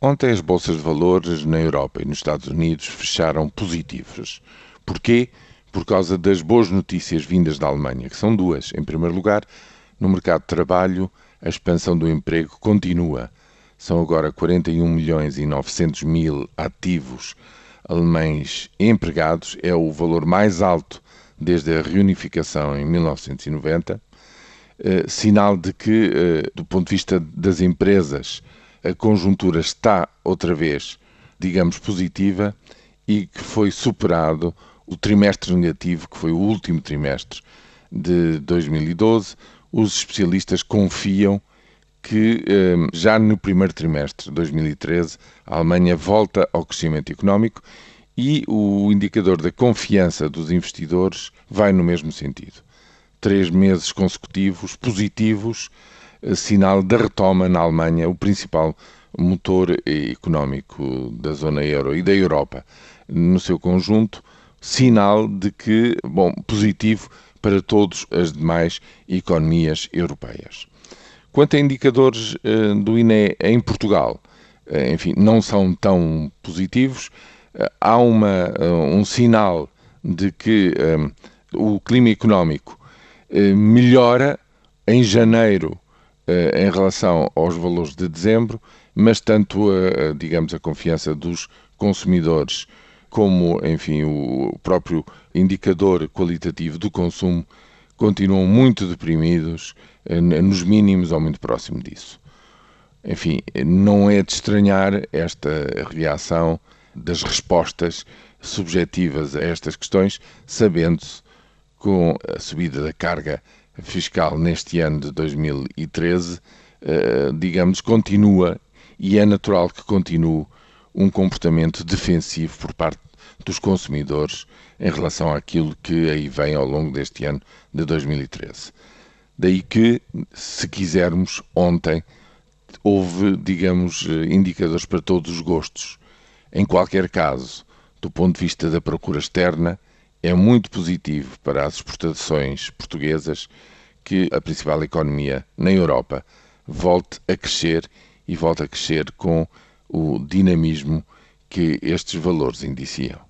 Ontem as bolsas de valores na Europa e nos Estados Unidos fecharam positivas. Porquê? Por causa das boas notícias vindas da Alemanha, que são duas. Em primeiro lugar, no mercado de trabalho, a expansão do emprego continua. São agora 41 milhões e 900 mil ativos alemães empregados, é o valor mais alto desde a reunificação em 1990, eh, sinal de que, eh, do ponto de vista das empresas, a conjuntura está outra vez, digamos, positiva e que foi superado o trimestre negativo, que foi o último trimestre de 2012. Os especialistas confiam que ehm, já no primeiro trimestre de 2013 a Alemanha volta ao crescimento económico e o indicador da confiança dos investidores vai no mesmo sentido. Três meses consecutivos positivos sinal da retoma na Alemanha, o principal motor económico da zona euro e da Europa no seu conjunto, sinal de que, bom, positivo para todas as demais economias europeias. Quanto a indicadores eh, do INE em Portugal, eh, enfim, não são tão positivos. Há uma, um sinal de que o clima económico melhora em janeiro eh, em relação aos valores de dezembro, mas tanto a, digamos a confiança dos consumidores como, enfim, o próprio indicador qualitativo do consumo continuam muito deprimidos, eh, nos mínimos ou muito próximo disso. Enfim, não é de estranhar esta reação das respostas subjetivas a estas questões, sabendo-se com a subida da carga fiscal neste ano de 2013, eh, digamos, continua e é natural que continue um comportamento defensivo por parte dos consumidores em relação àquilo que aí vem ao longo deste ano de 2013. Daí que, se quisermos, ontem houve, digamos, indicadores para todos os gostos. Em qualquer caso, do ponto de vista da procura externa, é muito positivo para as exportações portuguesas que a principal economia na Europa volte a crescer e volte a crescer com o dinamismo que estes valores indiciam.